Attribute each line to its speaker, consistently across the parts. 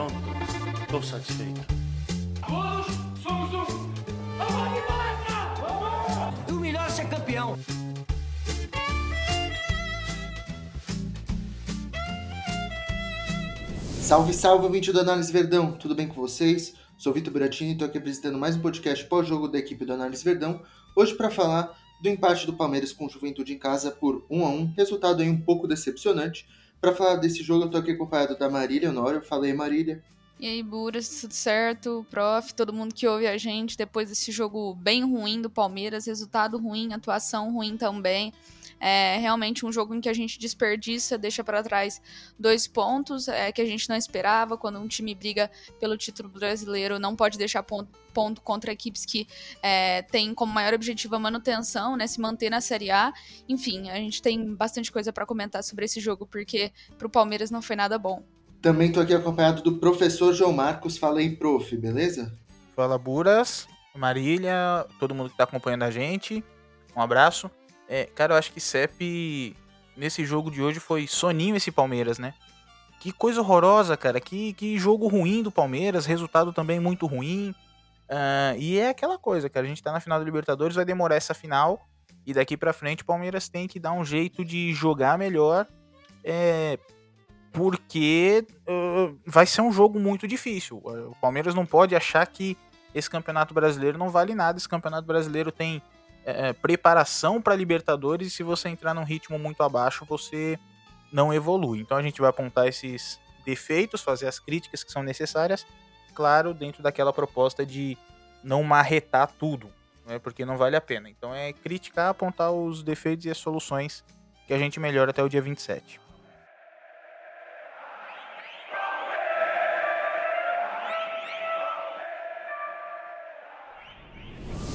Speaker 1: Pronto, estou satisfeito.
Speaker 2: Todos somos um. Vamos
Speaker 3: O melhor é ser campeão.
Speaker 4: Salve, salve, ouvinte do Análise Verdão, tudo bem com vocês? Sou Vitor Buratini e estou aqui apresentando mais um podcast pós-jogo da equipe do Análise Verdão, hoje para falar do empate do Palmeiras com o Juventude em casa por 1 a 1 resultado aí um pouco decepcionante. Para falar desse jogo, eu estou aqui acompanhado da Marília Honório. Falei, Marília.
Speaker 5: E aí, Buras, tudo certo? Prof, todo mundo que ouve a gente depois desse jogo bem ruim do Palmeiras, resultado ruim, atuação ruim também. É realmente um jogo em que a gente desperdiça, deixa para trás dois pontos é, que a gente não esperava. Quando um time briga pelo título brasileiro, não pode deixar ponto, ponto contra equipes que é, têm como maior objetivo a manutenção, né, se manter na Série A. Enfim, a gente tem bastante coisa para comentar sobre esse jogo, porque para o Palmeiras não foi nada bom.
Speaker 4: Também estou aqui acompanhado do professor João Marcos. Fala aí, prof, beleza?
Speaker 6: Fala, Buras, Marília, todo mundo que está acompanhando a gente. Um abraço. É, cara, eu acho que CEP nesse jogo de hoje foi soninho esse Palmeiras, né? Que coisa horrorosa, cara. Que, que jogo ruim do Palmeiras, resultado também muito ruim. Uh, e é aquela coisa, cara. A gente tá na final da Libertadores, vai demorar essa final. E daqui para frente o Palmeiras tem que dar um jeito de jogar melhor. É, porque uh, vai ser um jogo muito difícil. O Palmeiras não pode achar que esse campeonato brasileiro não vale nada. Esse campeonato brasileiro tem é, preparação para Libertadores e se você entrar num ritmo muito abaixo, você não evolui. Então a gente vai apontar esses defeitos, fazer as críticas que são necessárias, claro, dentro daquela proposta de não marretar tudo, né, porque não vale a pena. Então é criticar, apontar os defeitos e as soluções que a gente melhora até o dia 27.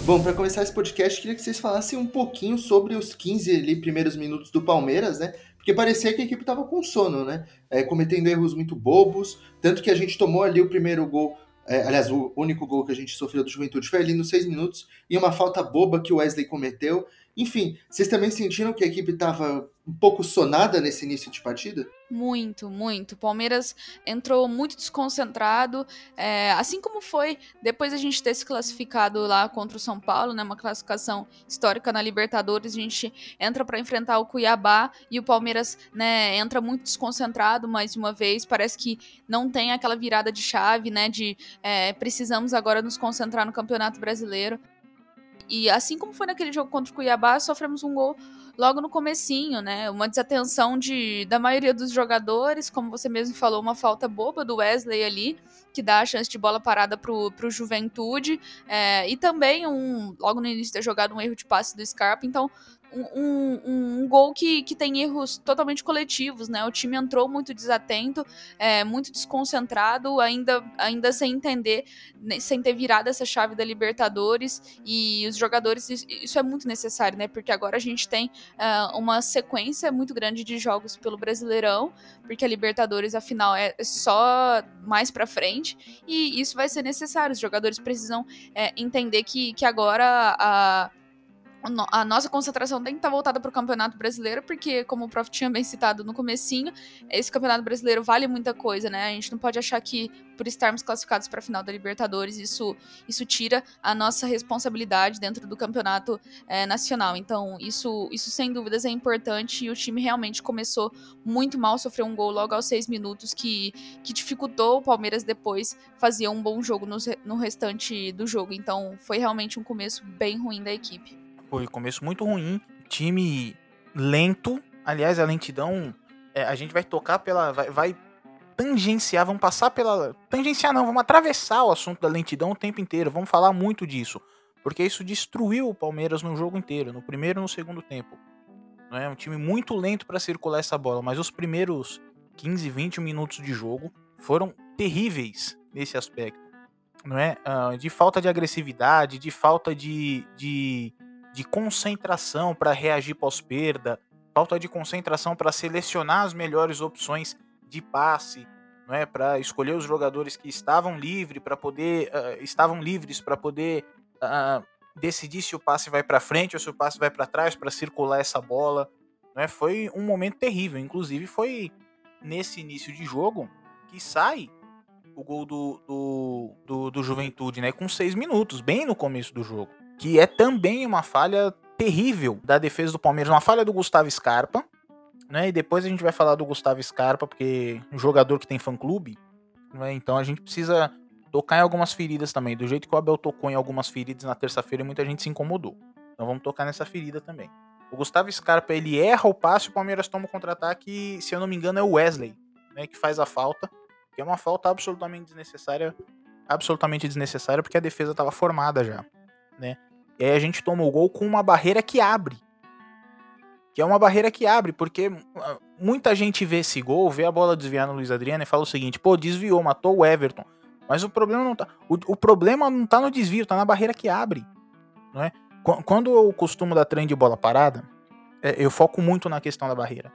Speaker 4: Bom, para começar esse podcast, queria que vocês falassem um pouquinho sobre os 15 ali, primeiros minutos do Palmeiras, né? Porque parecia que a equipe estava com sono, né? É, cometendo erros muito bobos, tanto que a gente tomou ali o primeiro gol, é, aliás, o único gol que a gente sofreu do Juventude foi ali nos seis minutos, e uma falta boba que o Wesley cometeu. Enfim, vocês também sentiram que a equipe estava um pouco sonada nesse início de partida?
Speaker 5: Muito, muito. O Palmeiras entrou muito desconcentrado, é, assim como foi depois a gente ter se classificado lá contra o São Paulo, né, uma classificação histórica na Libertadores. A gente entra para enfrentar o Cuiabá e o Palmeiras né, entra muito desconcentrado mais uma vez. Parece que não tem aquela virada de chave, né, de é, precisamos agora nos concentrar no Campeonato Brasileiro. E assim como foi naquele jogo contra o Cuiabá, sofremos um gol logo no comecinho, né? Uma desatenção de, da maioria dos jogadores, como você mesmo falou, uma falta boba do Wesley ali, que dá a chance de bola parada pro, pro Juventude. É, e também, um, logo no início da jogada, um erro de passe do Scarpa. Então, um, um, um, gol que, que tem erros totalmente coletivos, né? O time entrou muito desatento, é, muito desconcentrado, ainda, ainda sem entender, né, sem ter virado essa chave da Libertadores. E os jogadores, isso é muito necessário, né? Porque agora a gente tem uh, uma sequência muito grande de jogos pelo Brasileirão, porque a Libertadores, afinal, é só mais para frente, e isso vai ser necessário. Os jogadores precisam é, entender que, que agora a a nossa concentração tem que estar voltada para o Campeonato Brasileiro, porque, como o Prof tinha bem citado no comecinho, esse Campeonato Brasileiro vale muita coisa, né? A gente não pode achar que, por estarmos classificados para a final da Libertadores, isso, isso tira a nossa responsabilidade dentro do Campeonato é, Nacional. Então, isso, isso sem dúvidas é importante e o time realmente começou muito mal, sofreu um gol logo aos seis minutos que, que dificultou o Palmeiras depois fazer um bom jogo no, no restante do jogo. Então, foi realmente um começo bem ruim da equipe.
Speaker 6: Foi começo muito ruim, time lento. Aliás, a lentidão, é, a gente vai tocar pela. Vai, vai, tangenciar, vamos passar pela. Tangenciar não, vamos atravessar o assunto da lentidão o tempo inteiro. Vamos falar muito disso. Porque isso destruiu o Palmeiras no jogo inteiro, no primeiro e no segundo tempo. É um time muito lento para circular essa bola, mas os primeiros 15, 20 minutos de jogo foram terríveis nesse aspecto. Não é? Uh, de falta de agressividade, de falta de, de de concentração para reagir pós-perda, falta de concentração para selecionar as melhores opções de passe, não é, para escolher os jogadores que estavam livres para poder uh, estavam livres para poder uh, decidir se o passe vai para frente ou se o passe vai para trás para circular essa bola, não é? Foi um momento terrível, inclusive foi nesse início de jogo que sai o gol do, do, do, do Juventude, né? Com seis minutos, bem no começo do jogo. Que é também uma falha terrível da defesa do Palmeiras, uma falha do Gustavo Scarpa, né? E depois a gente vai falar do Gustavo Scarpa, porque um jogador que tem fã-clube, né? Então a gente precisa tocar em algumas feridas também. Do jeito que o Abel tocou em algumas feridas na terça-feira, muita gente se incomodou. Então vamos tocar nessa ferida também. O Gustavo Scarpa, ele erra o passe, o Palmeiras toma o contra-ataque, se eu não me engano é o Wesley, né, que faz a falta, que é uma falta absolutamente desnecessária, absolutamente desnecessária, porque a defesa estava formada já, né? E aí a gente toma o gol com uma barreira que abre. Que é uma barreira que abre, porque ah, muita gente vê esse gol, vê a bola desviar no Luiz Adriano e fala o seguinte: pô, desviou, matou o Everton. Mas o problema não tá. O, o problema não tá no desvio, tá na barreira que abre. Não é? Quando eu costumo dar treino de bola parada, é, eu foco muito na questão da barreira.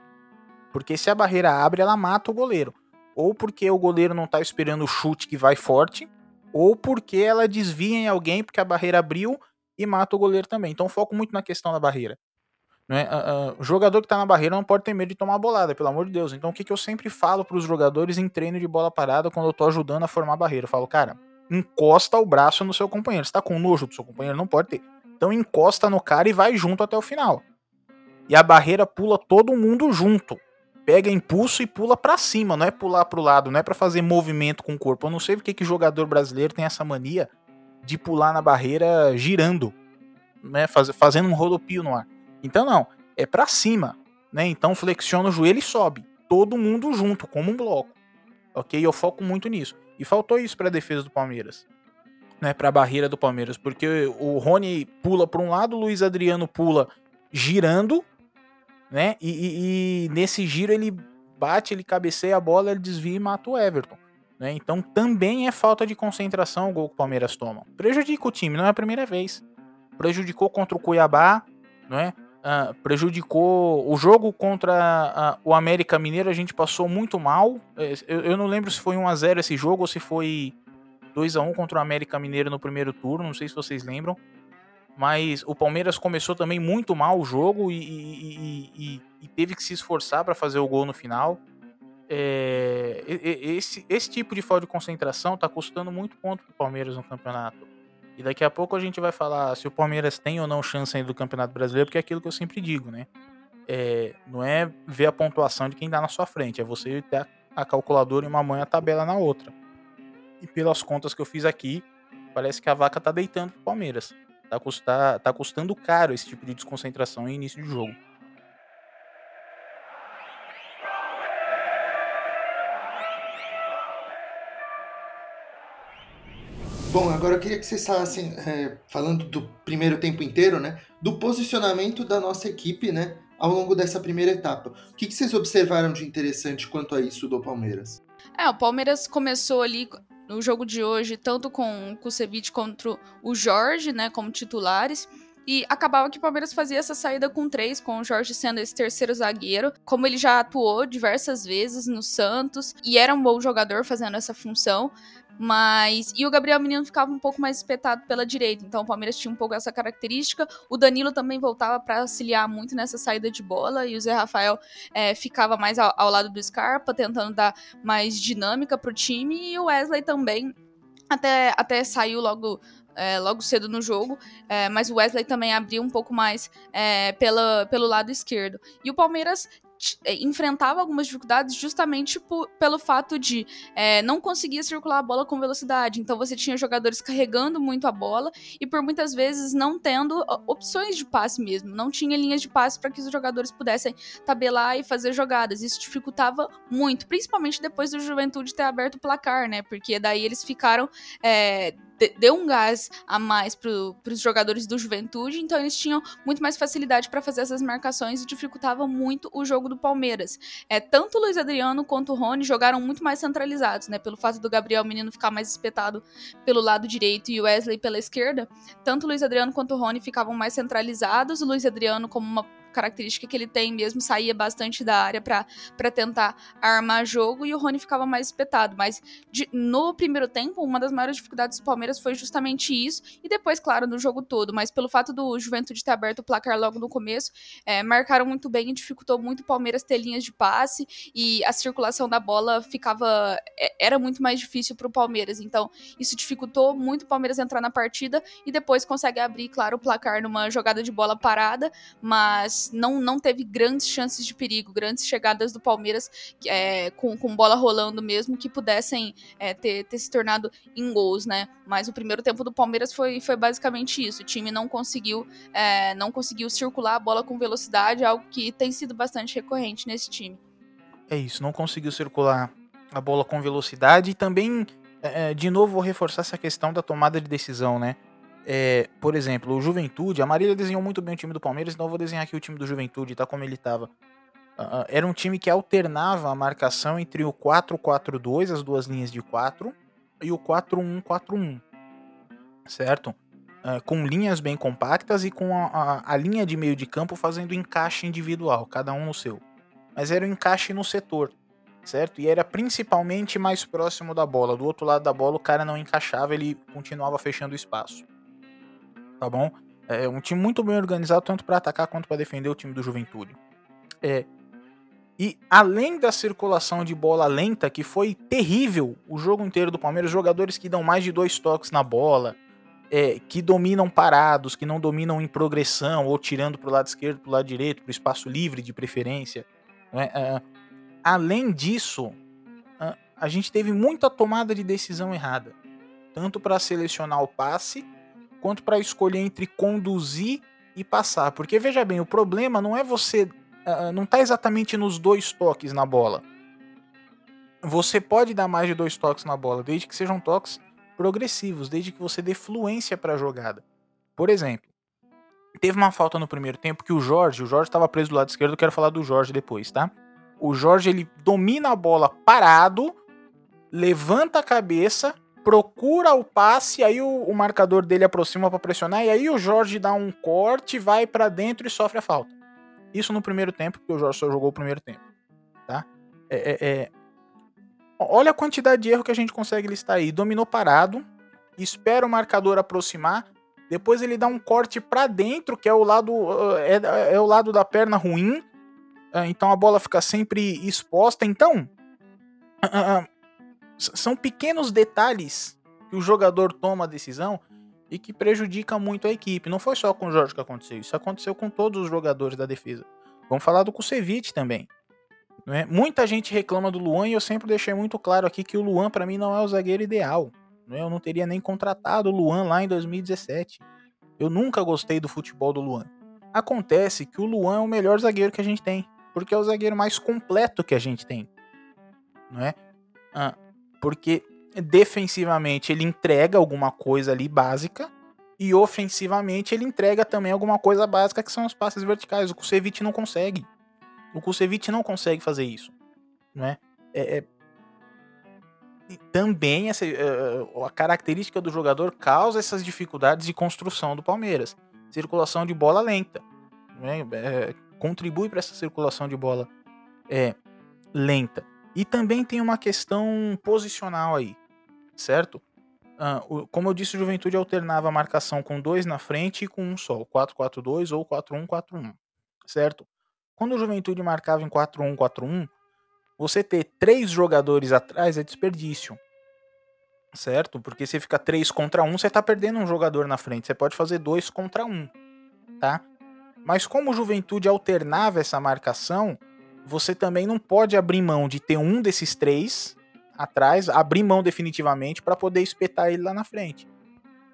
Speaker 6: Porque se a barreira abre, ela mata o goleiro. Ou porque o goleiro não tá esperando o chute que vai forte, ou porque ela desvia em alguém porque a barreira abriu e mata o goleiro também. Então foco muito na questão da barreira. Né? Uh, uh, o jogador que tá na barreira não pode ter medo de tomar bolada, pelo amor de Deus. Então o que, que eu sempre falo para os jogadores em treino de bola parada quando eu tô ajudando a formar a barreira? Eu falo, cara, encosta o braço no seu companheiro. Você tá com nojo do seu companheiro? Não pode ter. Então encosta no cara e vai junto até o final. E a barreira pula todo mundo junto. Pega impulso e pula para cima, não é pular pro lado, não é para fazer movimento com o corpo. Eu não sei porque que jogador brasileiro tem essa mania de pular na barreira girando, né, faz, fazendo um rodopio no ar. Então não, é para cima, né? Então flexiona o joelho e sobe, todo mundo junto, como um bloco. OK? Eu foco muito nisso. E faltou isso para a defesa do Palmeiras né, para a barreira do Palmeiras, porque o Rony pula para um lado, o Luiz Adriano pula girando, né? E, e, e, nesse giro ele bate, ele cabeceia a bola, ele desvia e mata o Everton. Né? Então também é falta de concentração o gol que o Palmeiras toma. Prejudica o time, não é a primeira vez. Prejudicou contra o Cuiabá, não é? Uh, prejudicou o jogo contra uh, o América Mineiro. A gente passou muito mal. É, eu, eu não lembro se foi 1 a 0 esse jogo ou se foi 2 a 1 contra o América Mineiro no primeiro turno, não sei se vocês lembram. Mas o Palmeiras começou também muito mal o jogo e, e, e, e teve que se esforçar para fazer o gol no final. É, esse, esse tipo de falta de concentração está custando muito ponto para o Palmeiras no campeonato. E daqui a pouco a gente vai falar se o Palmeiras tem ou não chance ainda do Campeonato Brasileiro, porque é aquilo que eu sempre digo, né? É, não é ver a pontuação de quem dá tá na sua frente, é você ter a, calculadora em uma mão e a tabela na outra. E pelas contas que eu fiz aqui, parece que a vaca tá deitando pro Palmeiras. Tá, tá custando caro esse tipo de desconcentração em início de jogo.
Speaker 4: Bom, agora eu queria que vocês falassem, é, falando do primeiro tempo inteiro, né, do posicionamento da nossa equipe, né, ao longo dessa primeira etapa. O que, que vocês observaram de interessante quanto a isso do Palmeiras?
Speaker 5: É, o Palmeiras começou ali no jogo de hoje, tanto com o Kusevich contra o Jorge, né, como titulares. E acabava que o Palmeiras fazia essa saída com três, com o Jorge sendo esse terceiro zagueiro. Como ele já atuou diversas vezes no Santos e era um bom jogador fazendo essa função. Mas. E o Gabriel Menino ficava um pouco mais espetado pela direita. Então o Palmeiras tinha um pouco essa característica. O Danilo também voltava para auxiliar muito nessa saída de bola. E o Zé Rafael é, ficava mais ao, ao, lado do Scarpa, tentando dar mais dinâmica pro time. E o Wesley também. Até, até saiu logo é, logo cedo no jogo, é, mas o Wesley também abriu um pouco mais é, pela, pelo lado esquerdo. E o Palmeiras enfrentava algumas dificuldades justamente pelo fato de é, não conseguir circular a bola com velocidade. Então você tinha jogadores carregando muito a bola e por muitas vezes não tendo opções de passe mesmo. Não tinha linhas de passe para que os jogadores pudessem tabelar e fazer jogadas. Isso dificultava muito, principalmente depois do Juventude ter aberto o placar, né? Porque daí eles ficaram. É, deu um gás a mais para os jogadores do Juventude, então eles tinham muito mais facilidade para fazer essas marcações e dificultava muito o jogo do Palmeiras. É, tanto o Luiz Adriano quanto o Rony jogaram muito mais centralizados, né? Pelo fato do Gabriel Menino ficar mais espetado pelo lado direito e o Wesley pela esquerda, tanto o Luiz Adriano quanto o Rony ficavam mais centralizados. O Luiz Adriano como uma característica que ele tem mesmo, saía bastante da área para tentar armar jogo e o Rony ficava mais espetado. Mas de, no primeiro tempo, uma das maiores dificuldades do Palmeiras foi justamente isso, e depois, claro, no jogo todo. Mas pelo fato do Juventude ter aberto o placar logo no começo, é, marcaram muito bem e dificultou muito o Palmeiras ter linhas de passe e a circulação da bola ficava. É, era muito mais difícil para o Palmeiras. Então, isso dificultou muito o Palmeiras entrar na partida e depois consegue abrir, claro, o placar numa jogada de bola parada, mas não, não teve grandes chances de perigo, grandes chegadas do Palmeiras é, com, com bola rolando mesmo que pudessem é, ter, ter se tornado em gols, né? Mas o primeiro tempo do Palmeiras foi, foi basicamente isso. O time não conseguiu, é, não conseguiu circular a bola com velocidade, algo que tem sido bastante recorrente nesse time.
Speaker 6: É isso, não conseguiu circular a bola com velocidade e também, é, de novo, vou reforçar essa questão da tomada de decisão, né? É, por exemplo, o Juventude, a Marília desenhou muito bem o time do Palmeiras, então eu vou desenhar aqui o time do Juventude, tá como ele estava. Uh, era um time que alternava a marcação entre o 4-4-2, as duas linhas de 4, e o 4-1-4-1, certo? Uh, com linhas bem compactas e com a, a, a, linha de meio de campo fazendo encaixe individual, cada um no seu. Mas era um encaixe no setor, certo? E era principalmente mais próximo da bola. Do outro lado da bola o cara não encaixava, ele continuava fechando o espaço tá bom? É um time muito bem organizado, tanto para atacar quanto para defender o time do Juventude. É, e além da circulação de bola lenta, que foi terrível o jogo inteiro do Palmeiras, jogadores que dão mais de dois toques na bola, é, que dominam parados, que não dominam em progressão, ou tirando para o lado esquerdo, para o lado direito, para o espaço livre de preferência. Né? É, além disso, a gente teve muita tomada de decisão errada, tanto para selecionar o passe quanto para escolher entre conduzir e passar. Porque veja bem, o problema não é você. Uh, não está exatamente nos dois toques na bola. Você pode dar mais de dois toques na bola, desde que sejam toques progressivos, desde que você dê fluência para a jogada. Por exemplo, teve uma falta no primeiro tempo que o Jorge, o Jorge estava preso do lado esquerdo, eu quero falar do Jorge depois, tá? O Jorge ele domina a bola parado, levanta a cabeça, procura o passe, aí o, o marcador dele aproxima para pressionar, e aí o Jorge dá um corte, vai para dentro e sofre a falta. Isso no primeiro tempo, porque o Jorge só jogou o primeiro tempo. Tá? É, é, é... Olha a quantidade de erro que a gente consegue listar aí. Dominou parado, espera o marcador aproximar, depois ele dá um corte para dentro, que é o lado é, é o lado da perna ruim. Ah, então a bola fica sempre exposta. Então, ah, ah, são pequenos detalhes que o jogador toma a decisão e que prejudica muito a equipe. Não foi só com o Jorge que aconteceu, isso aconteceu com todos os jogadores da defesa. Vamos falar do Kusevich também. É? Muita gente reclama do Luan e eu sempre deixei muito claro aqui que o Luan para mim não é o zagueiro ideal. Não é? Eu não teria nem contratado o Luan lá em 2017. Eu nunca gostei do futebol do Luan. Acontece que o Luan é o melhor zagueiro que a gente tem, porque é o zagueiro mais completo que a gente tem. Não é? Ah, porque defensivamente ele entrega alguma coisa ali básica e ofensivamente ele entrega também alguma coisa básica que são os passes verticais. O Kusevich não consegue. O Kusevich não consegue fazer isso, né? É, é... também essa, uh, a característica do jogador causa essas dificuldades de construção do Palmeiras. Circulação de bola lenta, né? É, contribui para essa circulação de bola é, lenta. E também tem uma questão posicional aí, certo? Uh, como eu disse, o Juventude alternava a marcação com dois na frente e com um só, 4-4-2 ou 4-1-4-1, certo? Quando o Juventude marcava em 4-1-4-1, você ter três jogadores atrás é desperdício, certo? Porque você fica 3 contra 1, você tá perdendo um jogador na frente, você pode fazer 2 contra 1, tá? Mas como o Juventude alternava essa marcação, você também não pode abrir mão de ter um desses três atrás, abrir mão definitivamente para poder espetar ele lá na frente,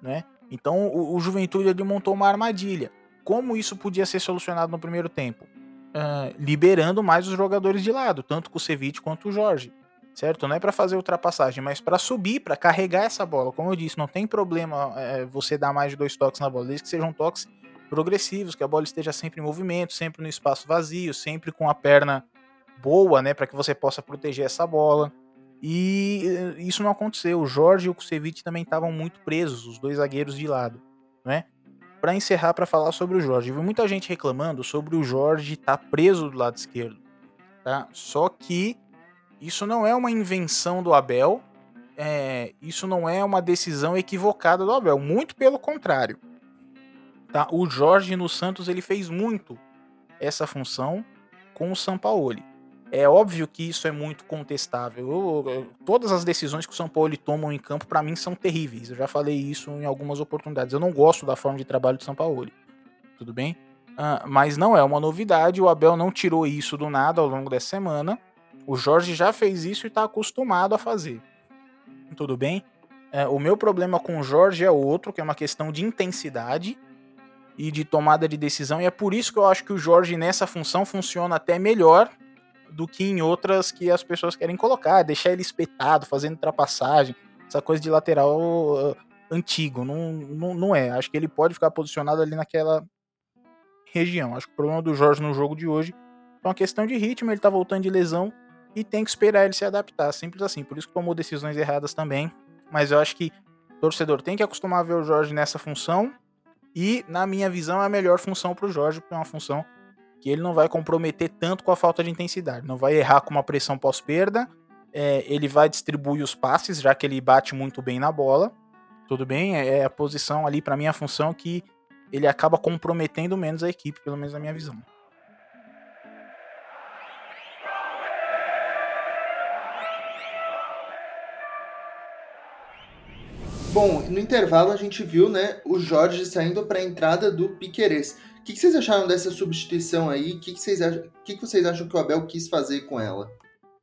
Speaker 6: né? Então o, o Juventude montou uma armadilha. Como isso podia ser solucionado no primeiro tempo? Uh, liberando mais os jogadores de lado, tanto o Ceviche quanto o Jorge, certo? Não é para fazer ultrapassagem, mas para subir, para carregar essa bola. Como eu disse, não tem problema é, você dar mais de dois toques na bola, desde que sejam toques progressivos, que a bola esteja sempre em movimento, sempre no espaço vazio, sempre com a perna boa, né, para que você possa proteger essa bola. E eh, isso não aconteceu. O Jorge e o Kusevich também estavam muito presos, os dois zagueiros de lado, né? para encerrar para falar sobre o Jorge. Vi muita gente reclamando sobre o Jorge estar tá preso do lado esquerdo, tá? Só que isso não é uma invenção do Abel, é, isso não é uma decisão equivocada do Abel, muito pelo contrário. Tá? O Jorge no Santos ele fez muito essa função com o Sampaoli. É óbvio que isso é muito contestável. Eu, eu, todas as decisões que o São Paulo toma em campo, para mim, são terríveis. Eu já falei isso em algumas oportunidades. Eu não gosto da forma de trabalho do São Paulo. Tudo bem? Uh, mas não é uma novidade. O Abel não tirou isso do nada ao longo dessa semana. O Jorge já fez isso e está acostumado a fazer. Tudo bem? Uh, o meu problema com o Jorge é outro, que é uma questão de intensidade e de tomada de decisão. E é por isso que eu acho que o Jorge nessa função funciona até melhor do que em outras que as pessoas querem colocar, deixar ele espetado, fazendo ultrapassagem, essa coisa de lateral uh, antigo, não, não, não é. Acho que ele pode ficar posicionado ali naquela região. Acho que o problema do Jorge no jogo de hoje é uma questão de ritmo, ele tá voltando de lesão e tem que esperar ele se adaptar, simples assim. Por isso que tomou decisões erradas também, mas eu acho que o torcedor tem que acostumar a ver o Jorge nessa função e, na minha visão, é a melhor função para o Jorge, porque é uma função que ele não vai comprometer tanto com a falta de intensidade, não vai errar com uma pressão pós-perda, é, ele vai distribuir os passes, já que ele bate muito bem na bola, tudo bem, é, é a posição ali, para mim, a função que ele acaba comprometendo menos a equipe, pelo menos na minha visão.
Speaker 4: Bom, no intervalo a gente viu, né, o Jorge saindo para a entrada do Piquerez que, que vocês acharam dessa substituição aí? O que, que, vocês acham, que, que vocês acham que o Abel quis fazer com ela?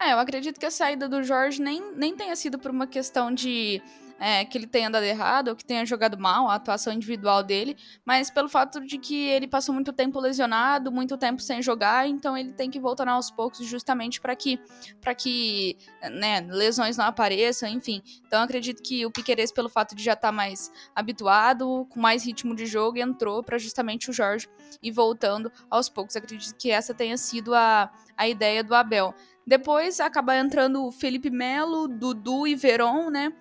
Speaker 5: É, eu acredito que a saída do Jorge nem, nem tenha sido por uma questão de é, que ele tenha dado errado ou que tenha jogado mal a atuação individual dele, mas pelo fato de que ele passou muito tempo lesionado, muito tempo sem jogar, então ele tem que voltar aos poucos justamente para que para que né, lesões não apareçam, enfim. Então acredito que o Piqueires pelo fato de já estar tá mais habituado, com mais ritmo de jogo, entrou para justamente o Jorge e voltando aos poucos. Acredito que essa tenha sido a, a ideia do Abel. Depois acaba entrando o Felipe Melo, Dudu e Veron, né?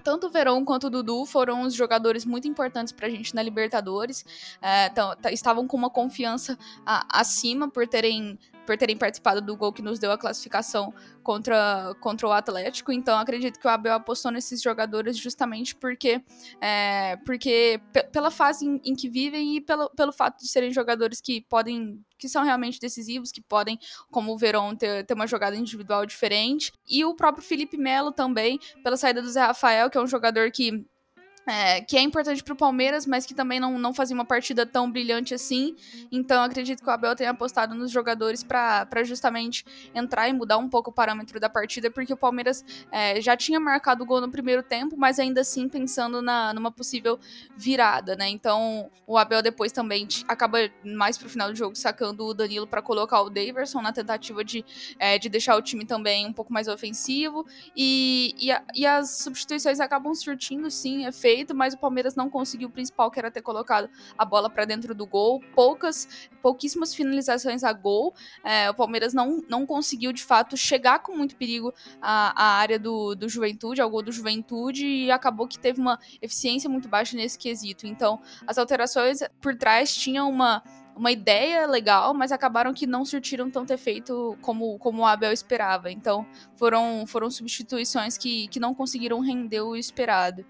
Speaker 5: Tanto o Verón quanto o Dudu foram os jogadores muito importantes pra gente na Libertadores. É, então, estavam com uma confiança a, acima por terem por terem participado do gol que nos deu a classificação contra, contra o Atlético. Então acredito que o Abel apostou nesses jogadores justamente porque, é, porque pela fase em, em, que vivem e pelo, pelo fato de serem jogadores que podem que são realmente decisivos, que podem, como o Verón, ter, ter uma jogada individual diferente. E o próprio Felipe Melo também, pela saída do Zé Rafael, que é um jogador que é, que é importante para o Palmeiras, mas que também não, não fazia uma partida tão brilhante assim. Então acredito que o Abel tenha apostado nos jogadores para justamente entrar e mudar um pouco o parâmetro da partida, porque o Palmeiras é, já tinha marcado o gol no primeiro tempo, mas ainda assim pensando na, numa possível virada, né? Então o Abel depois também acaba mais pro final do jogo sacando o Danilo para colocar o Daverson na tentativa de, é, de deixar o time também um pouco mais ofensivo. E, e, a, e as substituições acabam surtindo, sim, efeito feito, mas o Palmeiras não conseguiu o principal, que era ter colocado a bola para dentro do gol. Poucas, pouquíssimas finalizações a gol. É, o Palmeiras não, não conseguiu, de fato, chegar com muito perigo à, à área do, do Juventude, ao gol do Juventude, e acabou que teve uma eficiência muito baixa nesse quesito. Então, as alterações por trás tinham uma uma ideia legal, mas acabaram que não surtiram tanto efeito como, como o Abel esperava. Então, foram, foram substituições que, que não conseguiram render o esperado.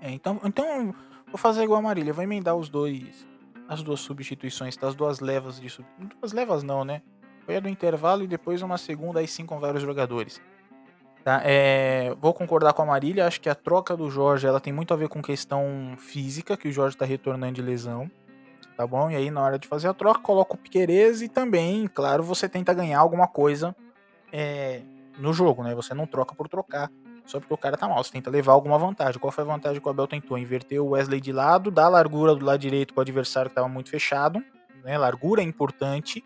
Speaker 6: É, então, então vou fazer igual a Marília, vou emendar os dois, as duas substituições, das duas levas de duas levas não, né? Foi a do intervalo e depois uma segunda aí sim com vários jogadores. Tá? É, vou concordar com a Marília, acho que a troca do Jorge ela tem muito a ver com questão física, que o Jorge está retornando de lesão, tá bom? E aí na hora de fazer a troca coloca o Piquerez e também, claro, você tenta ganhar alguma coisa é, no jogo, né? Você não troca por trocar só porque o cara tá mal. Você tenta levar alguma vantagem. Qual foi a vantagem que o Abel tentou? Inverter o Wesley de lado, dar largura do lado direito para o adversário que estava muito fechado. Né? Largura é importante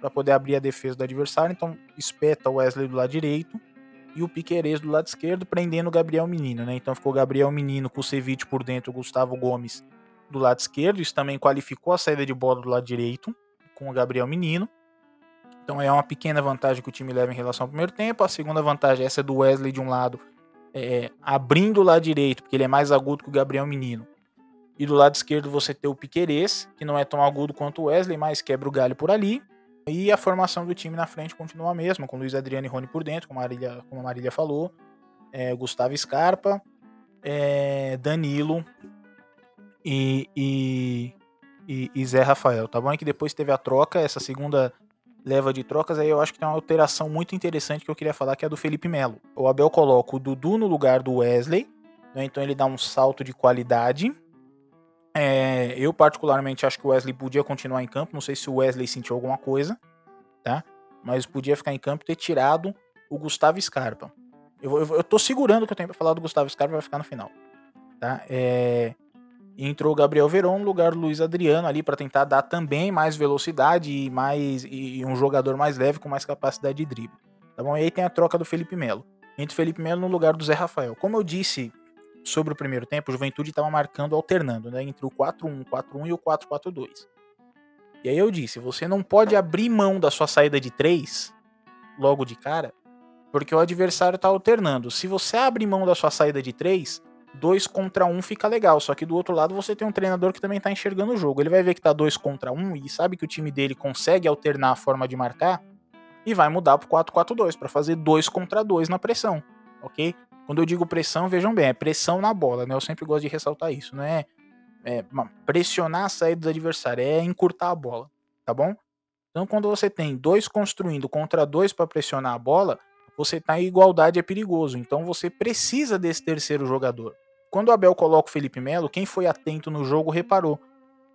Speaker 6: para poder abrir a defesa do adversário. Então, espeta o Wesley do lado direito e o Piquerez do lado esquerdo, prendendo o Gabriel Menino. Né? Então, ficou o Gabriel Menino com o Ceviche por dentro, o Gustavo Gomes do lado esquerdo. Isso também qualificou a saída de bola do lado direito com o Gabriel Menino. Então é uma pequena vantagem que o time leva em relação ao primeiro tempo. A segunda vantagem é essa do Wesley de um lado é, abrindo o lado direito, porque ele é mais agudo que o Gabriel Menino. E do lado esquerdo você tem o Piquerez, que não é tão agudo quanto o Wesley, mas quebra o galho por ali. E a formação do time na frente continua a mesma, com Luiz Adriano e Rony por dentro, como a Marília, como a Marília falou. É, Gustavo Scarpa, é, Danilo e, e, e, e, Zé Rafael, tá bom? É que depois teve a troca, essa segunda leva de trocas, aí eu acho que tem uma alteração muito interessante que eu queria falar, que é a do Felipe Melo. O Abel coloca o Dudu no lugar do Wesley, né? então ele dá um salto de qualidade é, eu, particularmente, acho que o Wesley podia continuar em campo. Não sei se o Wesley sentiu alguma coisa, tá? Mas podia ficar em campo e ter tirado o Gustavo Scarpa. Eu, eu, eu tô segurando que eu tenho pra falar do Gustavo Scarpa, vai ficar no final. Tá? É, entrou o Gabriel Veron no lugar do Luiz Adriano ali para tentar dar também mais velocidade e mais e um jogador mais leve com mais capacidade de drible. Tá bom? E aí tem a troca do Felipe Melo. Entre o Felipe Melo no lugar do Zé Rafael. Como eu disse sobre o primeiro tempo, o Juventude estava marcando alternando, né, entre o 4-1, 4-1 e o 4-4-2. E aí eu disse, você não pode abrir mão da sua saída de 3 logo de cara, porque o adversário está alternando. Se você abre mão da sua saída de 3, 2 contra 1 fica legal, só que do outro lado você tem um treinador que também está enxergando o jogo. Ele vai ver que tá 2 contra 1 e sabe que o time dele consegue alternar a forma de marcar e vai mudar pro 4-4-2 para fazer 2 contra 2 na pressão, OK? Quando eu digo pressão, vejam bem, é pressão na bola, né? Eu sempre gosto de ressaltar isso, não é, é pressionar a saída do adversário, é encurtar a bola, tá bom? Então, quando você tem dois construindo contra dois para pressionar a bola, você está em igualdade é perigoso. Então, você precisa desse terceiro jogador. Quando o Abel coloca o Felipe Melo, quem foi atento no jogo reparou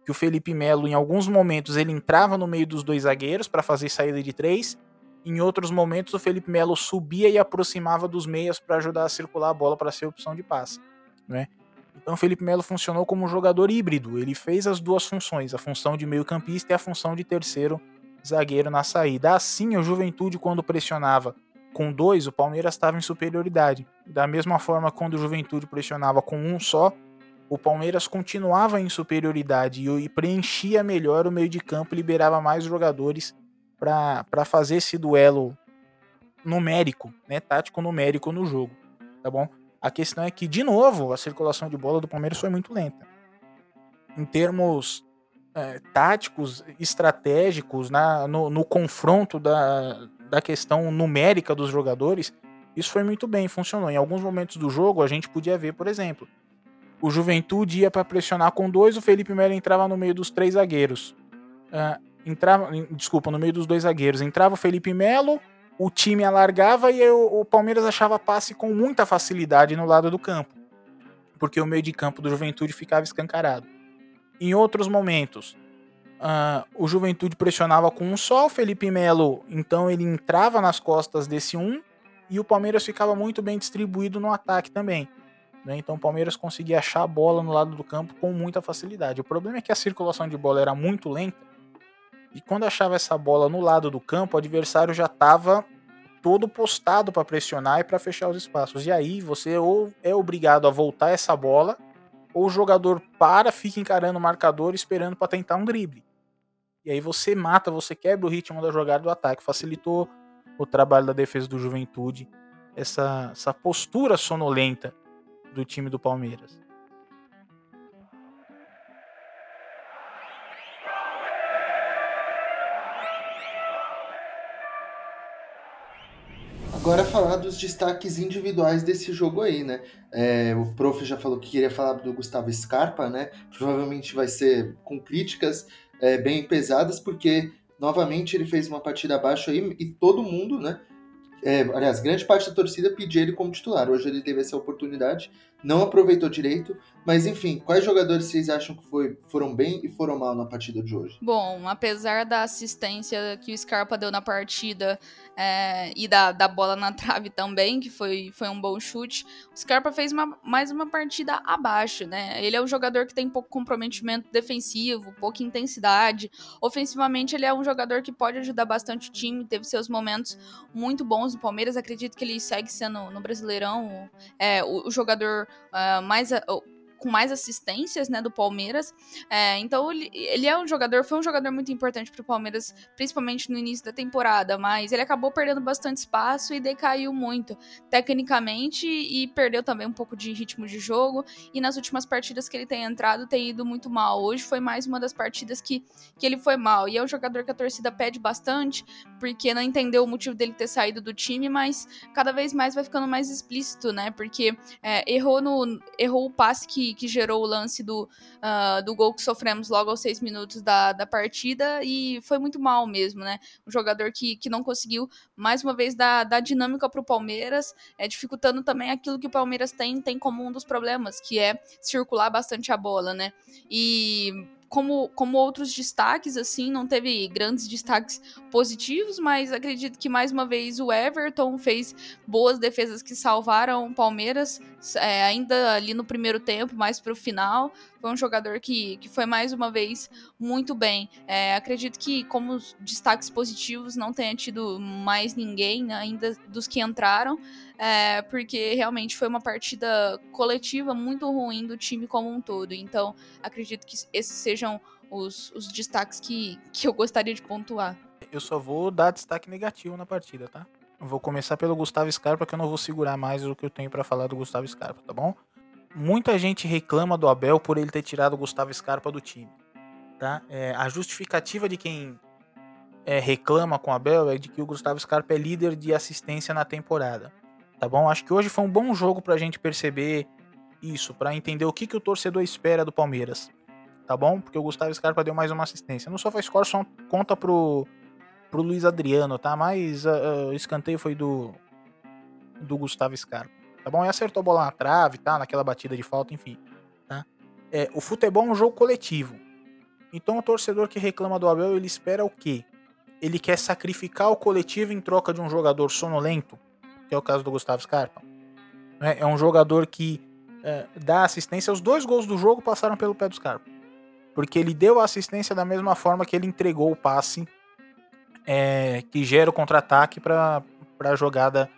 Speaker 6: que o Felipe Melo, em alguns momentos, ele entrava no meio dos dois zagueiros para fazer saída de três em outros momentos, o Felipe Melo subia e aproximava dos meias para ajudar a circular a bola para ser opção de passe. Né? Então, o Felipe Melo funcionou como um jogador híbrido. Ele fez as duas funções, a função de meio-campista e a função de terceiro zagueiro na saída. Assim, o Juventude, quando pressionava com dois, o Palmeiras estava em superioridade. Da mesma forma, quando o Juventude pressionava com um só, o Palmeiras continuava em superioridade e preenchia melhor o meio de campo, liberava mais jogadores para fazer esse duelo numérico, né, tático numérico no jogo, tá bom? A questão é que, de novo, a circulação de bola do Palmeiras foi muito lenta. Em termos é, táticos, estratégicos, na, no, no, confronto da, da questão numérica dos jogadores, isso foi muito bem, funcionou. Em alguns momentos do jogo, a gente podia ver, por exemplo, o Juventude ia para pressionar com dois, o Felipe Melo entrava no meio dos três zagueiros. Uh, entrava, desculpa, no meio dos dois zagueiros, entrava o Felipe Melo, o time alargava e o, o Palmeiras achava passe com muita facilidade no lado do campo, porque o meio de campo do Juventude ficava escancarado. Em outros momentos, uh, o Juventude pressionava com um só, o Felipe Melo, então ele entrava nas costas desse um, e o Palmeiras ficava muito bem distribuído no ataque também. Né? Então o Palmeiras conseguia achar a bola no lado do campo com muita facilidade. O problema é que a circulação de bola era muito lenta e quando achava essa bola no lado do campo, o adversário já estava todo postado para pressionar e para fechar os espaços. E aí você ou é obrigado a voltar essa bola, ou o jogador para, fica encarando o marcador esperando para tentar um drible. E aí você mata, você quebra o ritmo da jogada do ataque. Facilitou o trabalho da defesa do Juventude, essa, essa postura sonolenta do time do Palmeiras.
Speaker 4: Agora falar dos destaques individuais desse jogo aí, né? É, o prof já falou que queria falar do Gustavo Scarpa, né? Provavelmente vai ser com críticas é, bem pesadas, porque novamente ele fez uma partida abaixo aí e todo mundo, né? É, aliás, grande parte da torcida pediu ele como titular. Hoje ele teve essa oportunidade, não aproveitou direito. Mas enfim, quais jogadores vocês acham que foi, foram bem e foram mal na partida de hoje?
Speaker 5: Bom, apesar da assistência que o Scarpa deu na partida é, e da, da bola na trave também, que foi, foi um bom chute. O Scarpa fez uma, mais uma partida abaixo, né? Ele é um jogador que tem pouco comprometimento defensivo, pouca intensidade. Ofensivamente, ele é um jogador que pode ajudar bastante o time, teve seus momentos muito bons no Palmeiras. Acredito que ele segue sendo no Brasileirão é, o, o, jogador uh, mais. Uh, com mais assistências, né, do Palmeiras. É, então ele, ele, é um jogador, foi um jogador muito importante para o Palmeiras, principalmente no início da temporada, mas ele acabou perdendo bastante espaço e decaiu muito tecnicamente e perdeu também um pouco de ritmo de jogo. E nas últimas partidas que ele tem entrado, tem ido muito mal. Hoje foi mais uma das partidas que, que ele foi mal. E é um jogador que a torcida pede bastante, porque não entendeu o motivo dele ter saído do time, mas cada vez mais vai ficando mais explícito, né? Porque é, errou, no, errou o passe que, que gerou o lance do, uh, do gol que sofremos logo aos seis minutos da, da partida e foi muito mal mesmo, né? Um jogador que, que não conseguiu, mais uma vez, dar, dar dinâmica para o Palmeiras, é, dificultando também aquilo que o Palmeiras tem, tem como um dos problemas, que é circular bastante a bola, né? E como, como outros destaques, assim, não teve grandes destaques positivos, mas acredito que mais uma vez o Everton fez boas defesas que salvaram o Palmeiras, é, ainda ali no primeiro tempo, mais para o final. Foi um jogador que, que foi mais uma vez muito bem. É, acredito que, como destaques positivos, não tenha tido mais ninguém né, ainda dos que entraram, é, porque realmente foi uma partida coletiva muito ruim do time como um todo. Então, acredito que esses sejam os, os destaques que, que eu gostaria de pontuar.
Speaker 6: Eu só vou dar destaque negativo na partida, tá? vou começar pelo Gustavo Scarpa, que eu não vou segurar mais o que eu tenho para falar do Gustavo Scarpa, tá bom? Muita gente reclama do Abel por ele ter tirado o Gustavo Scarpa do time. Tá? É, a justificativa de quem é, reclama com o Abel é de que o Gustavo Scarpa é líder de assistência na temporada. Tá bom? Acho que hoje foi um bom jogo pra gente perceber isso, para entender o que, que o torcedor espera do Palmeiras. Tá bom? Porque o Gustavo Scarpa deu mais uma assistência. No SofaScore só conta pro, pro Luiz Adriano, tá? Mas uh, o escanteio foi do, do Gustavo Scarpa tá bom? E acertou a bola na trave, tá? Naquela batida de falta, enfim, tá? É, o futebol é um jogo coletivo. Então o torcedor que reclama do Abel, ele espera o quê? Ele quer sacrificar o coletivo em troca de um jogador sonolento, que é o caso do Gustavo Scarpa. É, é um jogador que é, dá assistência. Os dois gols do jogo passaram pelo pé do Scarpa. Porque ele deu a assistência da mesma forma que ele entregou o passe é, que gera o contra-ataque para a jogada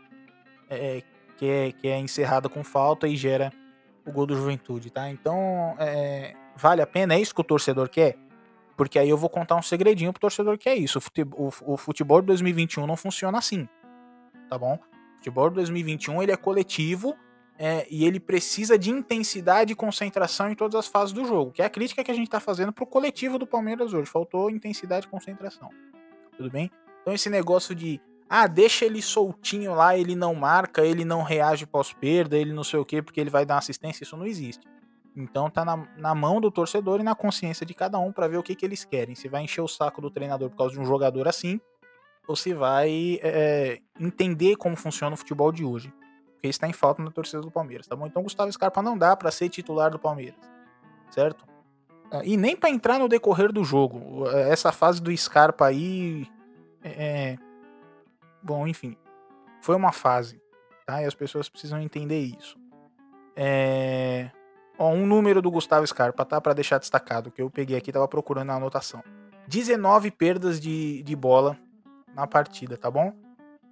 Speaker 6: é, que é, que é encerrada com falta e gera o gol do Juventude, tá? Então, é, vale a pena? É isso que o torcedor quer? Porque aí eu vou contar um segredinho pro torcedor que é isso. O futebol, o futebol de 2021 não funciona assim, tá bom? O futebol de 2021 ele é coletivo é, e ele precisa de intensidade e concentração em todas as fases do jogo, que é a crítica que a gente tá fazendo pro coletivo do Palmeiras hoje. Faltou intensidade e concentração. Tudo bem? Então esse negócio de ah, deixa ele soltinho lá, ele não marca, ele não reage pós-perda, ele não sei o quê, porque ele vai dar assistência, isso não existe. Então tá na, na mão do torcedor e na consciência de cada um para ver o que, que eles querem. Se vai encher o saco do treinador por causa de um jogador assim, ou se vai é, entender como funciona o futebol de hoje. Porque isso tá em falta na torcida do Palmeiras, tá bom? Então Gustavo Scarpa não dá para ser titular do Palmeiras, certo? Ah, e nem para entrar no decorrer do jogo. Essa fase do Scarpa aí é, Bom, enfim, foi uma fase, tá? E as pessoas precisam entender isso. É... Ó, um número do Gustavo Scarpa, tá? Para deixar destacado, que eu peguei aqui, tava procurando a anotação. 19 perdas de, de bola na partida, tá bom?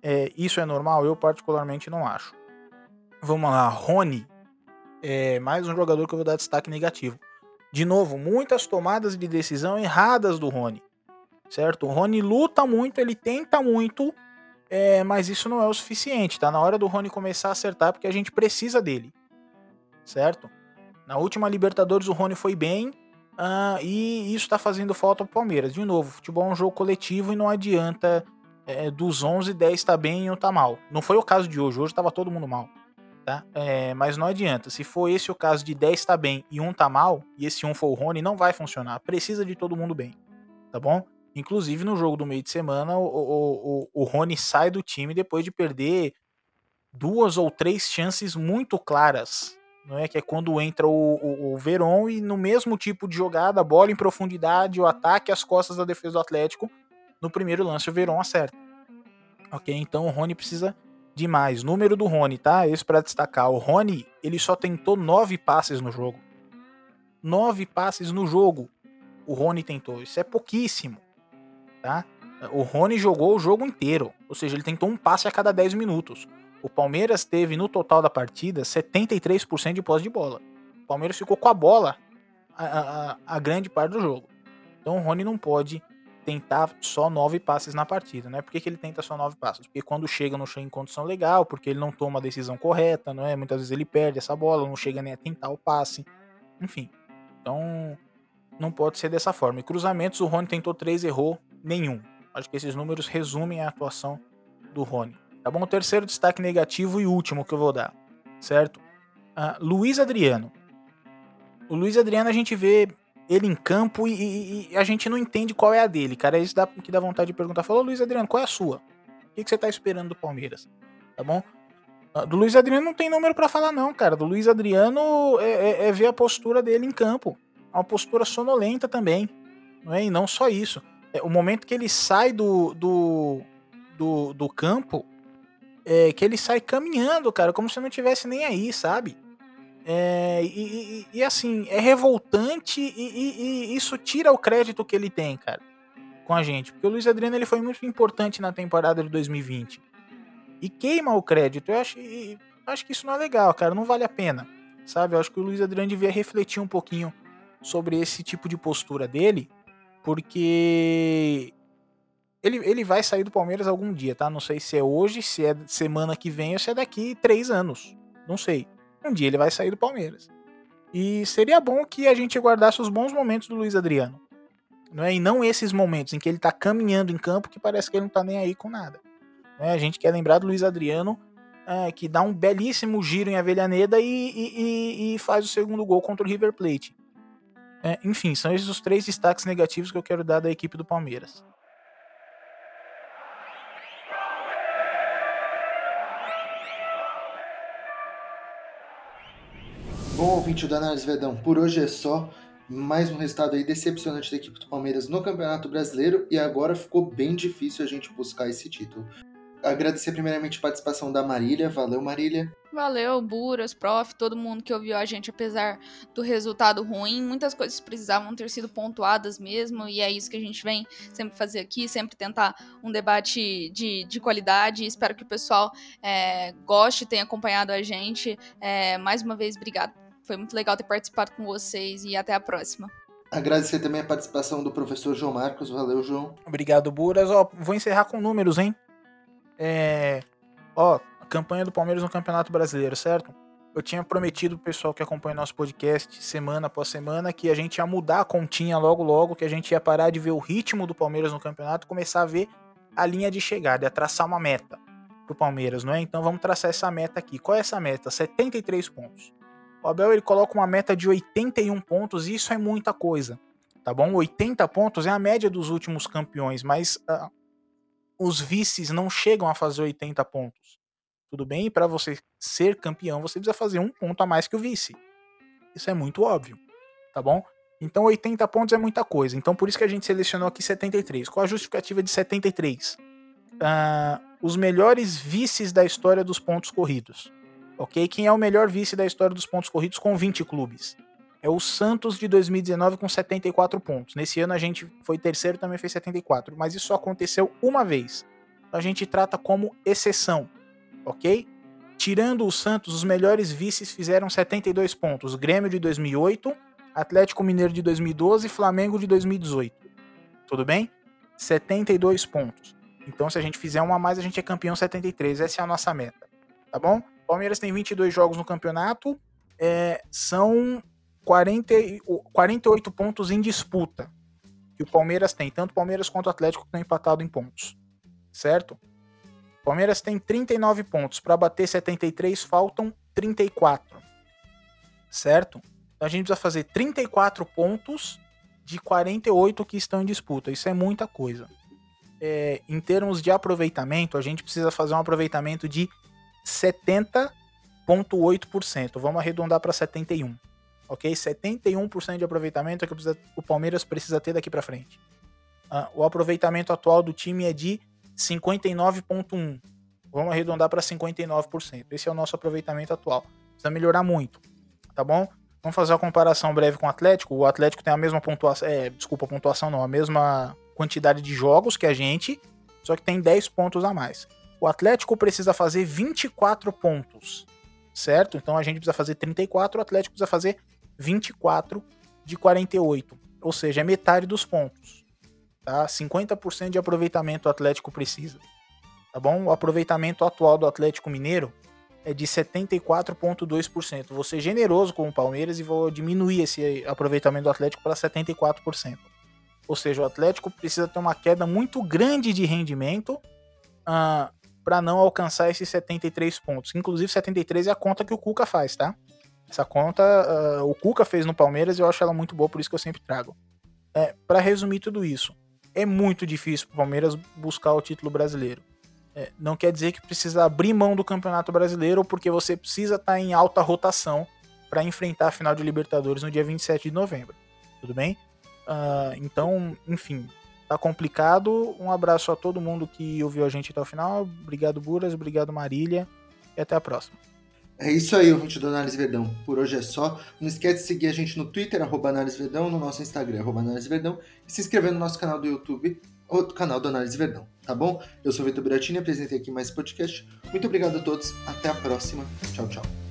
Speaker 6: É, isso é normal? Eu particularmente não acho. Vamos lá, Rony. É mais um jogador que eu vou dar destaque negativo. De novo, muitas tomadas de decisão erradas do Rony. Certo? O Rony luta muito, ele tenta muito, é, mas isso não é o suficiente. Tá na hora do Rony começar a acertar porque a gente precisa dele. Certo? Na última Libertadores o Rony foi bem uh, e isso tá fazendo falta pro Palmeiras. De novo, futebol é um jogo coletivo e não adianta é, dos 11, 10 tá bem e um tá mal. Não foi o caso de hoje. Hoje tava todo mundo mal. Tá? É, mas não adianta. Se for esse o caso de 10 tá bem e um tá mal, e esse um for o Rony, não vai funcionar. Precisa de todo mundo bem. Tá bom? Inclusive, no jogo do meio de semana, o, o, o, o Rony sai do time depois de perder duas ou três chances muito claras. Não é? Que é quando entra o, o, o Veron e no mesmo tipo de jogada, bola em profundidade, o ataque às costas da defesa do Atlético, no primeiro lance o Veron acerta. Ok? Então o Rony precisa de mais. Número do Rony, tá? Esse para destacar. O Rony, ele só tentou nove passes no jogo. Nove passes no jogo. O Rony tentou. Isso é pouquíssimo tá? O Rony jogou o jogo inteiro, ou seja, ele tentou um passe a cada 10 minutos. O Palmeiras teve no total da partida 73% de posse de bola. Palmeiras ficou com a bola a, a, a grande parte do jogo. Então o Rony não pode tentar só nove passes na partida, né? Por que, que ele tenta só nove passes? Porque quando chega não chega em condição legal, porque ele não toma a decisão correta, não é? Muitas vezes ele perde essa bola, não chega nem a tentar o passe, enfim. Então não pode ser dessa forma. E cruzamentos, o Rony tentou três, errou nenhum. Acho que esses números resumem a atuação do Rony. Tá bom? Terceiro destaque negativo e último que eu vou dar, certo? Uh, Luiz Adriano. O Luiz Adriano a gente vê ele em campo e, e, e, a gente não entende qual é a dele, cara. É isso que dá vontade de perguntar. Falou, Luiz Adriano, qual é a sua? O que, que você tá esperando do Palmeiras? Tá bom? Uh, do Luiz Adriano não tem número para falar, não, cara. Do Luiz Adriano é, é, é ver a postura dele em campo. É uma postura sonolenta também. Não é? E não só isso. É, o momento que ele sai do, do, do, do campo, é, que ele sai caminhando, cara, como se não tivesse nem aí, sabe? É, e, e, e, assim, é revoltante e, e, isso tira o crédito que ele tem, cara, com a gente. Porque o Luiz Adriano ele foi muito importante na temporada de 2020. E queima o crédito. Eu acho, acho que isso não é legal, cara. Não vale a pena. Sabe? Eu acho que o Luiz Adriano devia refletir um pouquinho sobre esse tipo de postura dele. Porque ele, ele vai sair do Palmeiras algum dia, tá? Não sei se é hoje, se é semana que vem ou se é daqui três anos. Não sei. Um dia ele vai sair do Palmeiras. E seria bom que a gente guardasse os bons momentos do Luiz Adriano. Não é? E não esses momentos em que ele tá caminhando em campo que parece que ele não tá nem aí com nada. É? A gente quer lembrar do Luiz Adriano é, que dá um belíssimo giro em Avellaneda e, e, e, e faz o segundo gol contra o River Plate. É, enfim, são esses os três destaques negativos que eu quero dar da equipe do Palmeiras.
Speaker 4: Bom, ouvinte da Análise Vedão, por hoje é só. Mais um resultado aí decepcionante da equipe do Palmeiras no Campeonato Brasileiro e agora ficou bem difícil a gente buscar esse título. Agradecer primeiramente a participação da Marília. Valeu, Marília.
Speaker 5: Valeu, Buras, Prof, todo mundo que ouviu a gente, apesar do resultado ruim. Muitas coisas precisavam ter sido pontuadas mesmo, e é isso que a gente vem sempre fazer aqui, sempre tentar um debate de, de qualidade. Espero que o pessoal é, goste, tenha acompanhado a gente. É, mais uma vez, obrigado foi muito legal ter participado com vocês e até a próxima.
Speaker 4: Agradecer também a participação do professor João Marcos. Valeu, João.
Speaker 6: Obrigado, Buras. Ó, vou encerrar com números, hein? É... Ó, campanha do Palmeiras no Campeonato Brasileiro, certo? Eu tinha prometido pro pessoal que acompanha nosso podcast semana após semana que a gente ia mudar a continha logo logo, que a gente ia parar de ver o ritmo do Palmeiras no campeonato começar a ver a linha de chegada, ia traçar uma meta pro Palmeiras, não é? Então vamos traçar essa meta aqui. Qual é essa meta? 73 pontos. O Abel ele coloca uma meta de 81 pontos e isso é muita coisa, tá bom? 80 pontos é a média dos últimos campeões, mas uh, os vices não chegam a fazer 80 pontos. Tudo bem? Para você ser campeão, você precisa fazer um ponto a mais que o vice. Isso é muito óbvio, tá bom? Então 80 pontos é muita coisa. Então por isso que a gente selecionou aqui 73. Qual a justificativa de 73? Uh, os melhores vices da história dos pontos corridos ok? Quem é o melhor vice da história dos pontos corridos com 20 clubes? É o Santos de 2019 com 74 pontos. Nesse ano a gente foi terceiro também fez 74, mas isso só aconteceu uma vez. Então a gente trata como exceção, ok? Tirando o Santos, os melhores vices fizeram 72 pontos. Grêmio de 2008, Atlético Mineiro de 2012 e Flamengo de 2018. Tudo bem? 72 pontos. Então, se a gente fizer uma a mais, a gente é campeão 73. Essa é a nossa meta. Tá bom? Palmeiras tem 22 jogos no campeonato, é, são 40, 48 pontos em disputa que o Palmeiras tem. Tanto o Palmeiras quanto o Atlético estão empatados em pontos, certo? Palmeiras tem 39 pontos. Para bater 73, faltam 34, certo? Então a gente precisa fazer 34 pontos de 48 que estão em disputa. Isso é muita coisa. É, em termos de aproveitamento, a gente precisa fazer um aproveitamento de 70,8%. Vamos arredondar para 71. Ok? 71% de aproveitamento é que o Palmeiras precisa ter daqui para frente. Uh, o aproveitamento atual do time é de 59,1%. Vamos arredondar para 59%. Esse é o nosso aproveitamento atual. Precisa melhorar muito. Tá bom? Vamos fazer uma comparação breve com o Atlético. O Atlético tem a mesma pontuação. É, desculpa, pontuação não. A mesma quantidade de jogos que a gente. Só que tem 10 pontos a mais. O Atlético precisa fazer 24 pontos, certo? Então a gente precisa fazer 34, o Atlético precisa fazer 24 de 48, ou seja, é metade dos pontos. Tá? 50% de aproveitamento o Atlético precisa. Tá bom? O aproveitamento atual do Atlético Mineiro é de 74,2%. Vou ser generoso com o Palmeiras e vou diminuir esse aproveitamento do Atlético para 74%. Ou seja, o Atlético precisa ter uma queda muito grande de rendimento uh, ah, para não alcançar esses 73 pontos. Inclusive, 73 é a conta que o Cuca faz, tá? Essa conta uh, o Cuca fez no Palmeiras e eu acho ela muito boa, por isso que eu sempre trago. É, para resumir tudo isso, é muito difícil para o Palmeiras buscar o título brasileiro. É, não quer dizer que precisa abrir mão do Campeonato Brasileiro, porque você precisa estar tá em alta rotação para enfrentar a final de Libertadores no dia 27 de novembro. Tudo bem? Uh, então, enfim, tá complicado. Um abraço a todo mundo que ouviu a gente até o final. Obrigado, Buras. Obrigado, Marília. E até a próxima.
Speaker 4: É isso aí, ouvinte do Análise Verdão. Por hoje é só. Não esquece de seguir a gente no Twitter, arroba Análise Verdão, no nosso Instagram, arroba Análise Verdão, e se inscrever no nosso canal do YouTube, outro canal do Análise Verdão, tá bom? Eu sou o Vitor Buratini, apresentei aqui mais podcast. Muito obrigado a todos, até a próxima. Tchau, tchau.